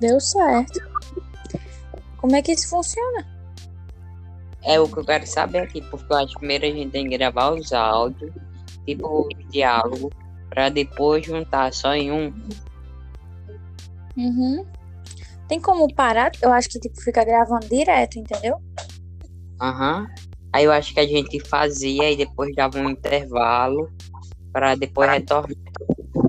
Deu certo. Como é que isso funciona? É o que eu quero saber aqui, porque eu acho que primeiro a gente tem que gravar os áudios, tipo o diálogo, pra depois juntar só em um. Uhum. Tem como parar? Eu acho que tipo, fica gravando direto, entendeu? Aham. Aí eu acho que a gente fazia e depois dava um intervalo pra depois retornar.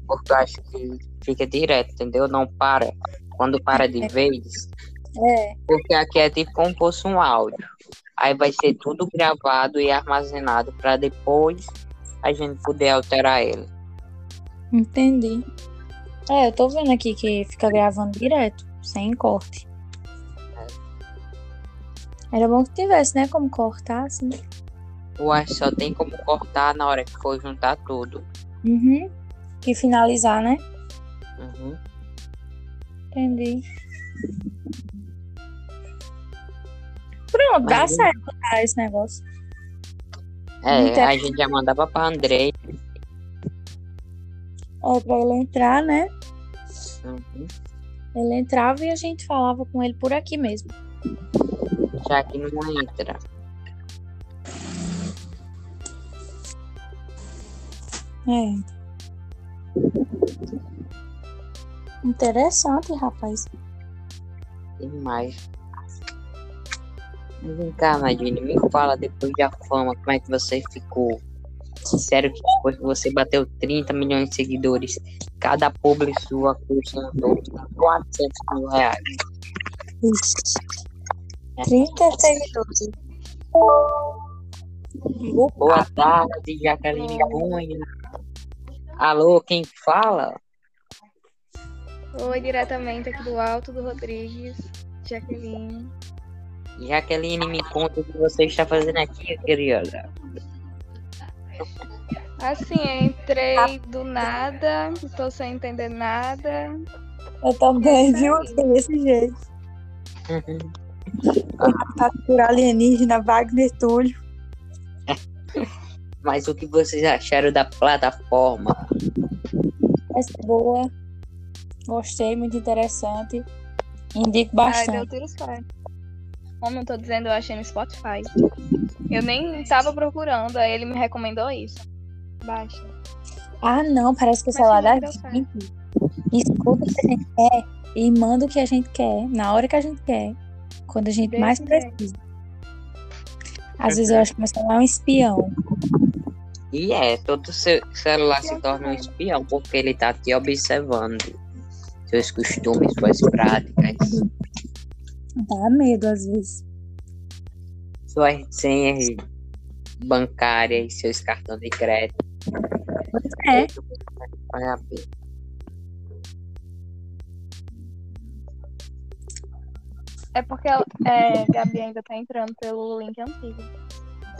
Porque eu acho que fica direto, entendeu? Não para. Quando para de vez. É. Porque aqui é tipo como fosse um áudio. Aí vai ser tudo gravado e armazenado pra depois a gente poder alterar ele. Entendi. É, eu tô vendo aqui que fica gravando direto, sem corte. Era bom que tivesse, né? Como cortar, assim. Eu acho que só tem como cortar na hora que for juntar tudo. Uhum. E finalizar, né? Uhum. Entendi. Pronto, dá certo tá, esse negócio. É, a gente já mandava pra Andrei. Ó, pra ele entrar, né? Uhum. Ele entrava e a gente falava com ele por aqui mesmo. Já que não entra. É. Interessante, rapaz. Demais. Vem cá, Nadine, me fala depois da fama, como é que você ficou? Sério que depois que você bateu 30 milhões de seguidores, cada publi sua custa em torno de 400 mil reais. Ixi. 30 seguidores. Boa tarde, Jaqueline Cunha. Alô, quem fala? Oi, diretamente aqui do Alto do Rodrigues, Jaqueline. Jaqueline, me conta o que você está fazendo aqui, querida. Assim, eu entrei do nada, tô sem entender nada. Eu também, Isso viu? Desse jeito. Tá por alienígena, Wagner Túlio. Mas o que vocês acharam da plataforma? Essa é boa. Gostei, muito interessante. Indico Ai, bastante. deu tiro certo. Como eu tô dizendo, eu achei no Spotify. Eu nem tava procurando, aí ele me recomendou isso. Baixa. Ah, não, parece que o celular deu gente escuta o que a gente quer e manda o que a gente quer, na hora que a gente quer, quando a gente Desse mais precisa. Às vezes eu acho que meu celular é um espião. E é, todo seu celular se torna um espião, porque ele tá te observando. Seus costumes, suas práticas, Dá medo às vezes. suas senhas bancárias, seus cartões de crédito. É. Vai abrir. É porque é, Gabi ainda tá entrando pelo link antigo.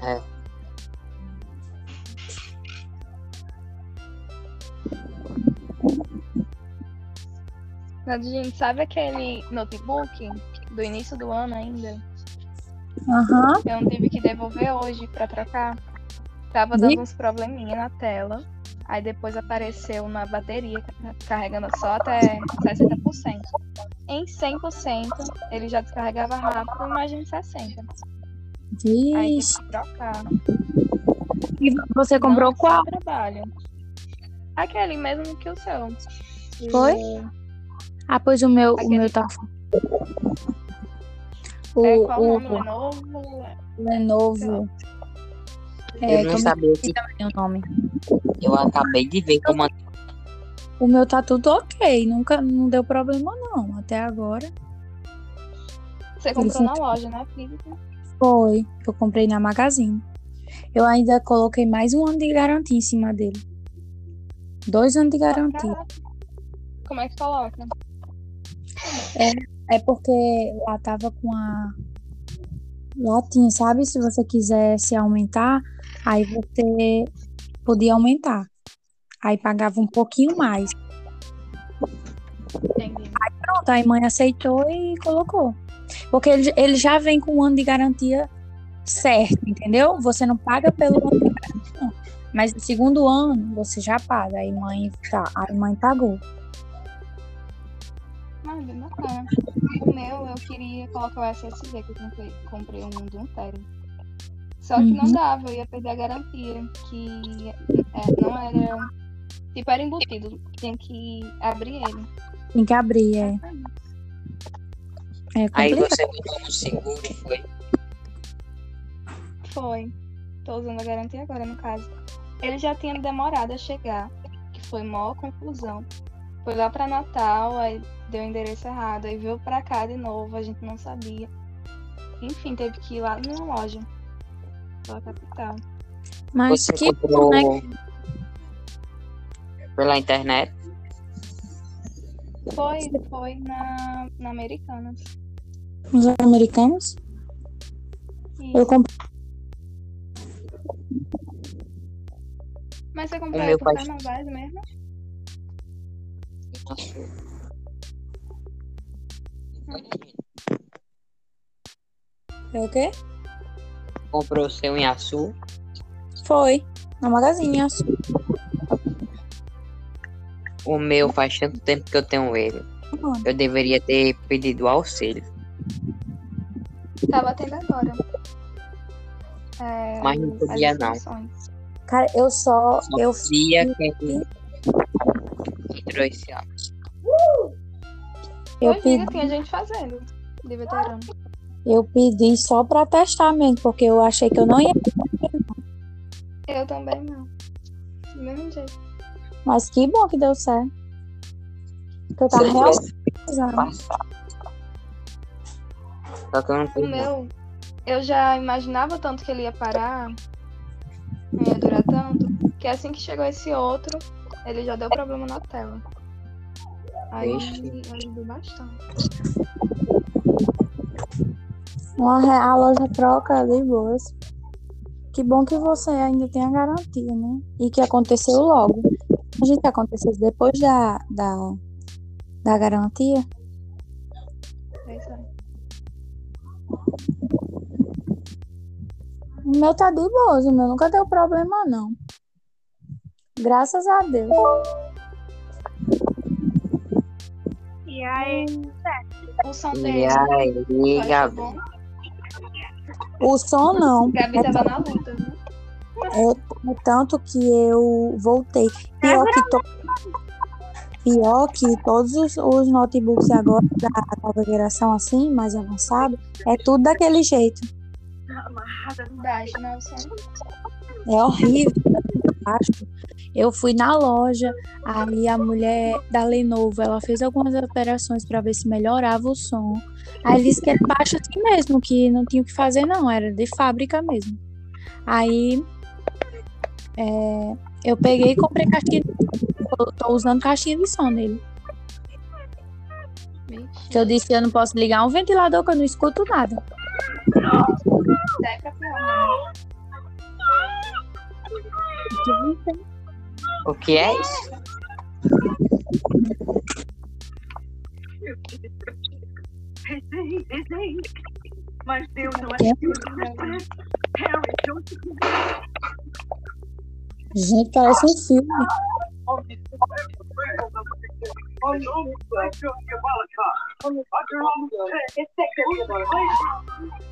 É. Nadine, sabe aquele notebook do início do ano ainda? Aham. Eu não tive que devolver hoje pra trocar. Tava dando uns probleminha na tela. Aí depois apareceu na bateria, ca- carregando só até 60%. Em 100%, ele já descarregava rápido, imagina 60%. Aí Vixe. tive que trocar. E você comprou Não, qual? trabalho. Aquele mesmo que o seu. Foi? O- Ah, pois o meu, o Aquele- meu tá. O, É qual o o nome? Lenovo? Lenovo. É, eu que não eu sabia que me tem o nome. eu acabei de ver que eu mandei. O meu tá tudo ok, nunca não deu problema não, até agora. Você comprou na loja, né, física? Foi, eu comprei na Magazine. Eu ainda coloquei mais um ano de garantia em cima dele. Dois anos de garantia. Caraca. Como é que coloca? É porque lá tava com a. Lá tinha, sabe? Se você quisesse aumentar, aí você podia aumentar. Aí pagava um pouquinho mais. Entendi. Pronto, aí mãe aceitou e colocou. Porque ele, ele já vem com um ano de garantia certo, entendeu? Você não paga pelo ano de garantia, não. Mas no segundo ano você já paga. Aí mãe, tá, aí mãe pagou. Ah, bem bacana. O meu, eu queria colocar o SSD, que eu comprei, comprei um de um tera. Só que não Uhum. dava, eu ia perder a garantia, que é, não era. Tipo, era embutido, tinha que abrir ele. Tem que abrir, é. É Aí você botou no seguro, foi? Foi. Tô usando a garantia agora, no caso. Ele já tinha demorado a chegar, que foi maior confusão. Foi lá pra Natal, aí deu o endereço errado, aí veio pra cá de novo, a gente não sabia. Enfim, teve que ir lá na loja. Pela capital. Mas Você que comprou bom, né? pela internet? Foi, foi na, na Americanas. Os americanos? Isso. Eu comprei. Mas você comprou por pai- carnavais É o quê? Comprou o seu em Açu? Foi. Na Magazine Açúcar. O meu faz tanto tempo que eu tenho ele. mano. Eu deveria ter pedido auxílio. Tá batendo agora. É, Mas não podia, não. Cara, eu só. Eu, Dia que entrou esse ano. Eu, pedi, tinha gente fazendo. De veterano. eu pedi só pra testar mesmo, porque eu achei que eu não ia. Eu também não. Do mesmo jeito. Mas que bom que deu certo. Porque eu tava realmente. Só que eu não O não. meu, eu já imaginava tanto que ele ia parar, não ia durar tanto, que assim que chegou esse outro, ele já deu problema na tela. Aí ajudou bastante. Uma, a loja troca de boas. Que bom que você ainda tem a garantia, né? E que aconteceu logo. A gente acontecesse depois da, da, da garantia. É isso aí. O meu tá de boas, o meu nunca deu problema, não. Graças a Deus. E aí, o som E dele aí, foi Gabi? bom. O som não. Gabi tava na luta, né? É, é tanto que eu voltei. Pior que, to... Pior que todos os, os notebooks agora da nova geração assim, mais avançado, é tudo daquele jeito. Baixo, né? É horrível. Acho. Eu fui na loja, aí a mulher da Lenovo, ela fez algumas alterações para ver se melhorava o som. Aí disse que era baixo assim mesmo, que não tinha o que fazer não, era de fábrica mesmo. Aí é, eu peguei e comprei caixinha de eu tô usando caixinha de som nele. Eu disse que eu não posso ligar um ventilador que eu não escuto nada. Daí pra? O que é isso? Mas Deus não é? Harry, don't Gente, parece um filme.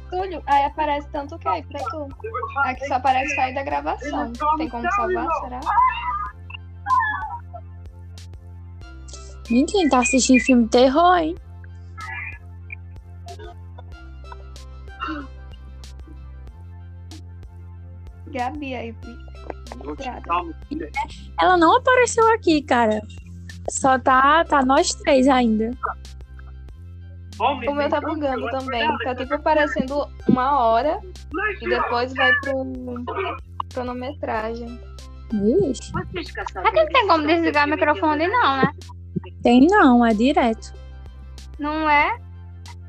Túlio, aí aparece tanto que aí pra tu. Aqui só aparece cair da gravação. Tem como salvar, será? Ninguém tá assistindo filme de terror, hein? Gabi aí, vidrada. Ela não apareceu aqui, cara. Só tá, tá nós três ainda. O meu tá bugando também. Tá tipo aparecendo uma hora e depois vai pro cronometragem. Vixe. Aqui não tem como desligar o microfone, não, né? Tem não, é direto. Não é?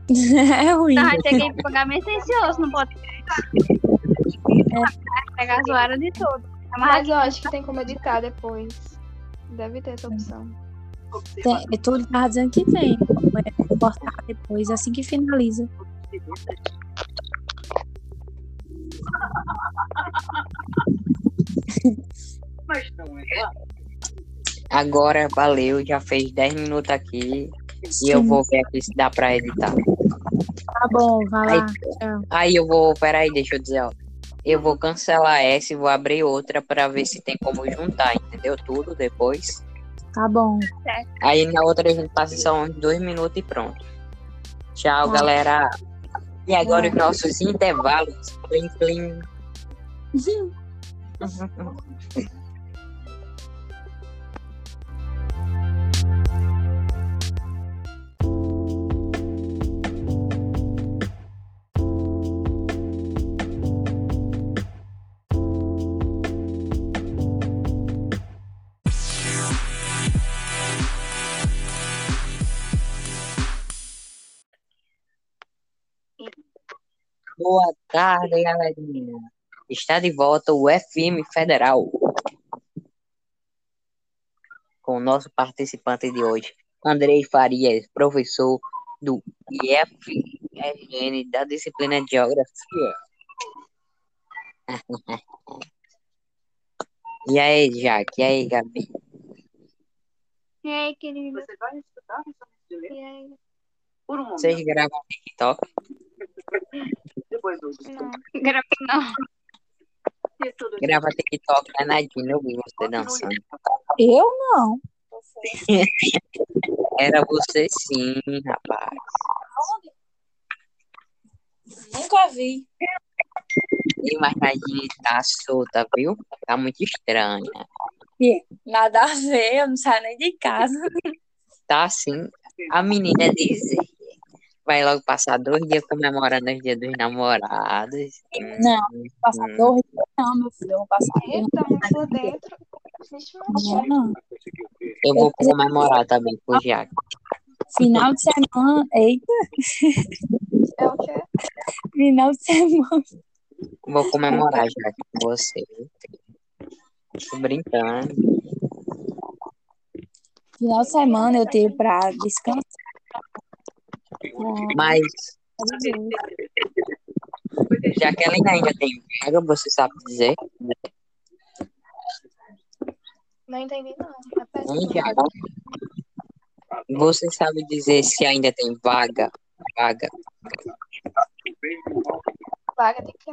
É ruim. Vai ter que pagar meio silencioso no podcast. É. Pegar a zoada de tudo. É Mas eu acho que tem como editar depois. Deve ter essa opção. Tem, é tudo tava dizendo que tem. É cortar depois, assim que finaliza. Mas não é. Agora valeu, já fez 10 minutos aqui. E eu vou ver aqui se dá pra editar. Tá bom, vai lá. Aí eu vou, peraí, deixa eu dizer, ó. Eu vou cancelar essa e vou abrir outra pra ver se tem como juntar, entendeu? Tudo depois. Tá bom. Aí na outra a gente passa só uns dois minutos e pronto. Tchau, Tá. galera. E agora os nossos intervalos. Plim, plim. Boa tarde, galerinha. Está de volta o FM Federal. Com o nosso participante de hoje, Andrei Farias, professor do IFRN da disciplina de Geografia. E aí, Jaque? E aí, Gabi? E aí, querido? Você vai estudar E aí? por um momento. Vocês gravam TikTok? Depois do Não. Grave não. Grava TikTok, né, Nadine? Eu vi você dançando. Eu não. Era você sim, rapaz. Nunca vi. E mas Nadine tá solta, viu? Tá muito estranha. Nada a ver, eu não saio nem de casa. Tá assim. A menina dizer. Vai logo passar dois dias comemorando os dias dos namorados. Não, Hum, Passar hum. dois dias, não, meu filho. Eu vou passar dois Eita, muito por dentro. Vixe, Não. Eu vou comemorar também com o Jaque. Final de semana. Eita, É o quê? final de semana. Vou comemorar, Jaque, com você. Tô brincando. Final de semana eu tenho pra descansar. Mas, Ah, Deus. Jaqueline ainda tem vaga, você sabe dizer? Não entendi, não. Jaque? Você sabe dizer se ainda tem vaga? Vaga Vaga de quê?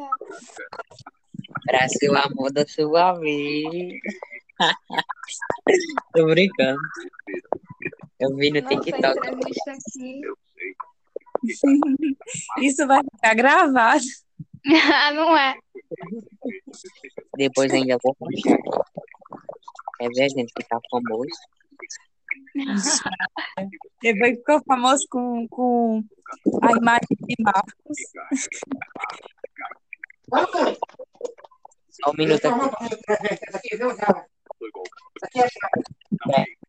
pra ser o amor da sua vida. Tô brincando. Eu vi no Nossa, TikTok. entrevista aqui. Isso vai ficar gravado. Ah, não é. Depois ainda vou postar. Quer ver, gente, ficar famoso? Depois ficou famoso com, com a imagem de Marcos. Só um minuto aqui.